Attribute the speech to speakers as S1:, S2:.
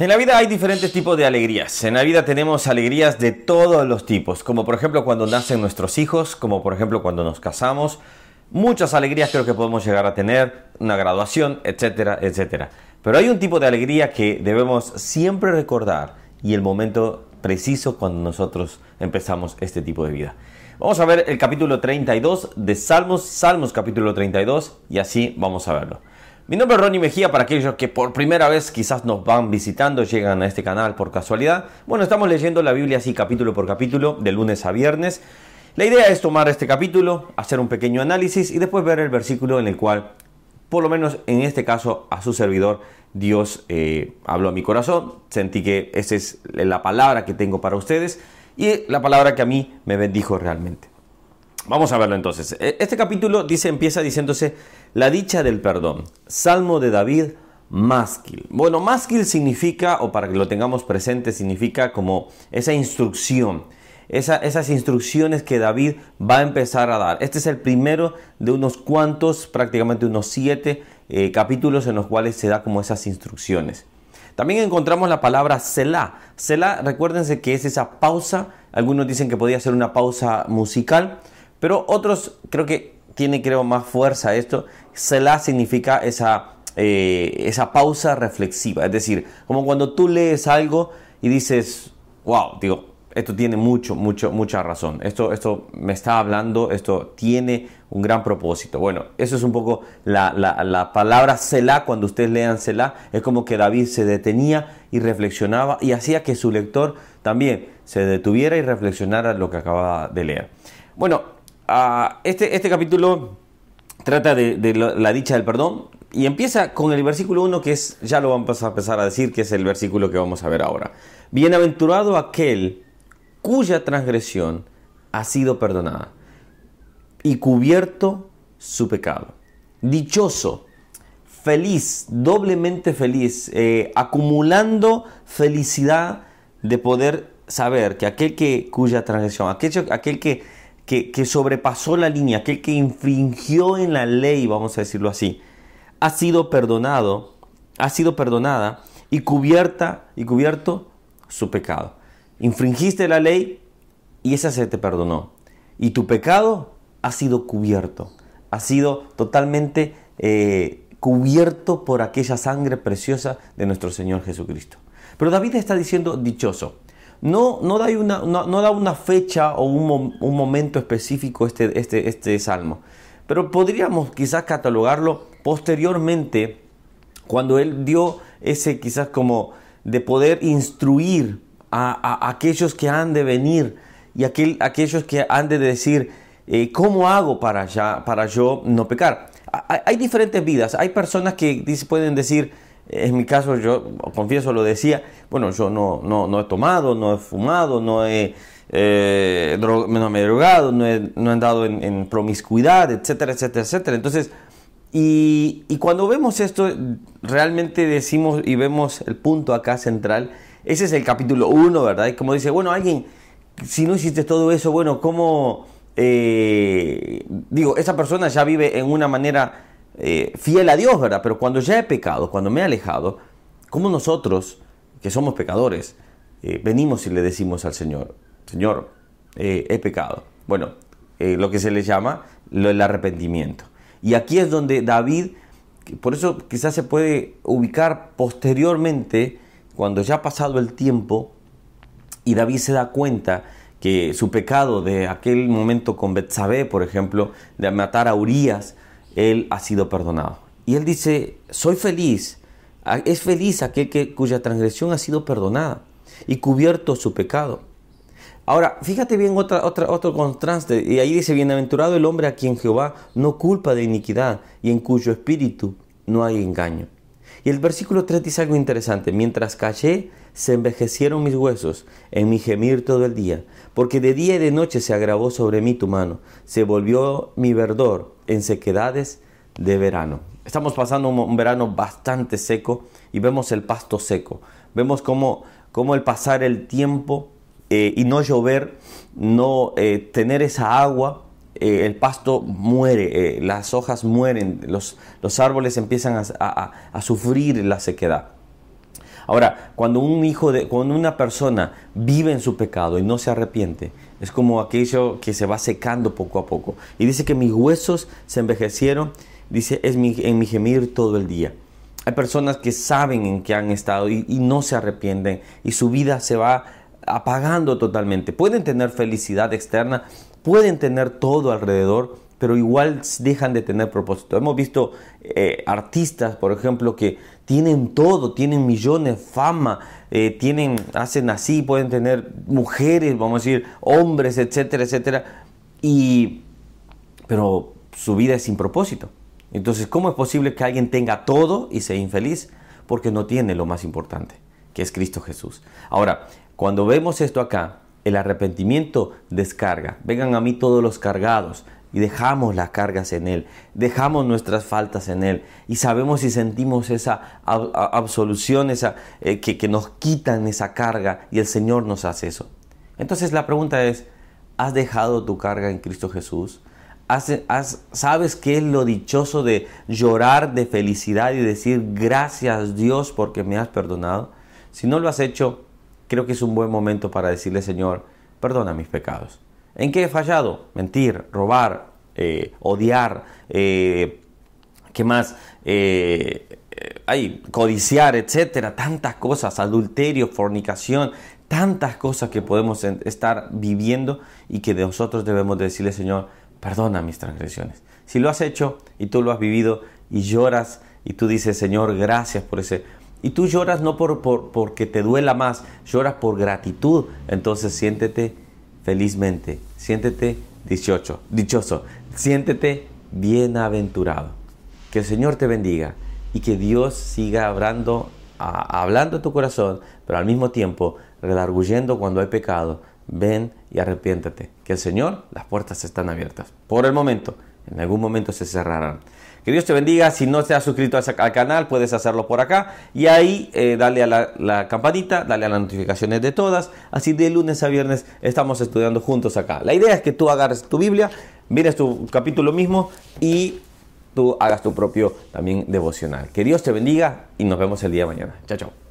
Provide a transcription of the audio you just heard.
S1: En la vida hay diferentes tipos de alegrías. En la vida tenemos alegrías de todos los tipos, como por ejemplo cuando nacen nuestros hijos, como por ejemplo cuando nos casamos. Muchas alegrías creo que podemos llegar a tener, una graduación, etcétera, etcétera. Pero hay un tipo de alegría que debemos siempre recordar y el momento preciso cuando nosotros empezamos este tipo de vida. Vamos a ver el capítulo 32 de Salmos, Salmos capítulo 32 y así vamos a verlo. Mi nombre es Ronnie Mejía para aquellos que por primera vez quizás nos van visitando, llegan a este canal por casualidad. Bueno, estamos leyendo la Biblia así capítulo por capítulo, de lunes a viernes. La idea es tomar este capítulo, hacer un pequeño análisis y después ver el versículo en el cual, por lo menos en este caso, a su servidor, Dios eh, habló a mi corazón. Sentí que esa es la palabra que tengo para ustedes y la palabra que a mí me bendijo realmente. Vamos a verlo entonces. E, este capítulo dice, empieza diciéndose la dicha del perdón. Salmo de David, másquil. Bueno, másquil significa, o para que lo tengamos presente, significa como esa instrucción. esas instrucciones que David va a empezar a dar. Este es el primero de unos cuantos, prácticamente unos siete eh, capítulos en los cuales se da como esas instrucciones. También encontramos la palabra Selah. Selah, recuérdense que es esa pausa. Algunos dicen que podría ser una pausa musical. Pero otros creo que tiene creo más fuerza esto. Selah significa esa, eh, esa pausa reflexiva. Es decir, como cuando tú lees algo y dices, wow, digo, esto tiene mucho, mucho, mucha razón. Esto, esto me está hablando, esto tiene un gran propósito. Bueno, eso es un poco la, la, la palabra Selah, cuando ustedes lean Selah, es como que David se detenía y reflexionaba y hacía que su lector también se detuviera y reflexionara lo que acababa de leer. Bueno, este, este capítulo trata de, la, dicha del perdón y empieza con el versículo 1 que es, ya lo vamos a empezar a decir, que es el versículo que vamos a ver ahora. Bienaventurado aquel cuya transgresión ha sido perdonada y cubierto su pecado. Dichoso, feliz, doblemente feliz, eh, acumulando felicidad de poder saber que aquel que cuya transgresión, aquel, aquel que que, sobrepasó la línea, aquel que infringió en la ley, vamos a decirlo así, ha sido perdonado, ha sido perdonada y cubierta y cubierto su pecado. Infringiste la ley y esa se te perdonó. Y tu pecado ha sido cubierto, ha sido totalmente eh, cubierto por aquella sangre preciosa de nuestro Señor Jesucristo. Pero David está diciendo dichoso no, no, da, una, no, da una fecha o un, un, momento específico este, este, este salmo, pero podríamos quizás catalogarlo posteriormente cuando él dio ese quizás como de poder instruir a, aquellos que han de venir y aquel, aquellos que han de decir, eh, ¿cómo hago para, ya, para yo no pecar? Hay, hay diferentes vidas, hay personas que pueden decir, en mi caso, yo confieso, lo decía, bueno, yo no, no, no he tomado, no he fumado, no he, eh, drogado, no he, no he andado en, promiscuidad, etcétera, etcétera, etcétera. Entonces, y, y, cuando vemos esto, realmente decimos y vemos el punto acá central, ese es el capítulo 1, ¿verdad? Y como dice, bueno, alguien, si no hiciste todo eso, bueno, ¿cómo... Eh, digo, esa persona ya vive en una manera eh, fiel a Dios, ¿verdad? Pero cuando ya he pecado, cuando me he alejado, como nosotros, que somos pecadores, eh, venimos y le decimos al Señor, Señor, eh, he pecado? Bueno, lo que se le llama el arrepentimiento. Y aquí es donde David, por eso quizás se puede ubicar posteriormente, cuando ya ha pasado el tiempo, y David se da cuenta que su pecado de aquel momento con Betsabé, por ejemplo, de matar a Urias, él ha sido perdonado. Y él dice, soy feliz, es feliz aquel que, cuya transgresión ha sido perdonada y cubierto su pecado. Ahora, fíjate bien otra, otra, otro contraste, y ahí dice, bienaventurado el hombre a quien Jehová no culpa de iniquidad y en cuyo espíritu no hay engaño. Y el versículo 3 dice algo interesante, mientras callé, se envejecieron mis huesos en mi gemir todo el día, porque de día y de noche se agravó sobre mí tu mano, se volvió mi verdor en sequedades de verano. Estamos pasando un, verano bastante seco y vemos el pasto seco, vemos cómo, cómo el pasar el tiempo eh, y no llover, no eh, tener esa agua, eh, el pasto muere, las hojas mueren, los, los árboles empiezan a, a sufrir la sequedad. Ahora, cuando un hijo de, cuando una persona vive en su pecado y no se arrepiente, es como aquello que se va secando poco a poco. Y dice que mis huesos se envejecieron, dice, es en mi gemir todo el día. Hay personas que saben en qué han estado y, y no se arrepienten y su vida se va apagando totalmente. Pueden tener felicidad externa, pueden tener todo alrededor, pero igual dejan de tener propósito. Hemos visto eh, artistas, por ejemplo, que tienen todo, tienen millones, fama, eh, tienen, hacen así, pueden tener mujeres, vamos a decir, hombres, etcétera, etcétera, y, pero su vida es sin propósito. Entonces, ¿cómo es posible que alguien tenga todo y sea infeliz? Porque no tiene lo más importante, que es Cristo Jesús. Ahora, cuando vemos esto acá, el arrepentimiento descarga. Vengan a mí todos los cargados y dejamos las cargas en Él, dejamos nuestras faltas en Él y sabemos y sentimos esa absolución, esa, eh, que, nos quitan esa carga y el Señor nos hace eso. Entonces la pregunta es, ¿has dejado tu carga en Cristo Jesús? ¿Sabes qué es lo dichoso de llorar de felicidad y decir gracias Dios porque me has perdonado? Si no lo has hecho, creo que es un buen momento para decirle Señor, perdona mis pecados ¿En qué he fallado? Mentir, robar, eh, odiar, eh, ¿qué más? Eh, hay codiciar, etcétera, tantas cosas, adulterio, fornicación, tantas cosas que podemos estar viviendo y que nosotros debemos decirle, Señor, perdona mis transgresiones. Si lo has hecho y tú lo has vivido y lloras y tú dices, Señor, gracias por ese... Y tú lloras no por, por porque te duela más, lloras por gratitud. Entonces siéntete felizmente. Siéntete dichoso, dichoso. Siéntete bienaventurado. Que el Señor te bendiga y que Dios siga hablando, hablando a tu corazón, pero al mismo tiempo redarguyendo cuando hay pecado. Ven y arrepiéntate. Que el Señor, las puertas están abiertas. Por el momento, en algún momento se cerrarán. Que Dios te bendiga. Si no te has suscrito al canal, puedes hacerlo por acá. Y ahí eh, dale a la, campanita, dale a las notificaciones de todas. Así de lunes a viernes estamos estudiando juntos acá. La idea es que tú agarres tu Biblia, mires tu capítulo mismo y tú hagas tu propio también devocional. Que Dios te bendiga y nos vemos el día de mañana. Chao, chao.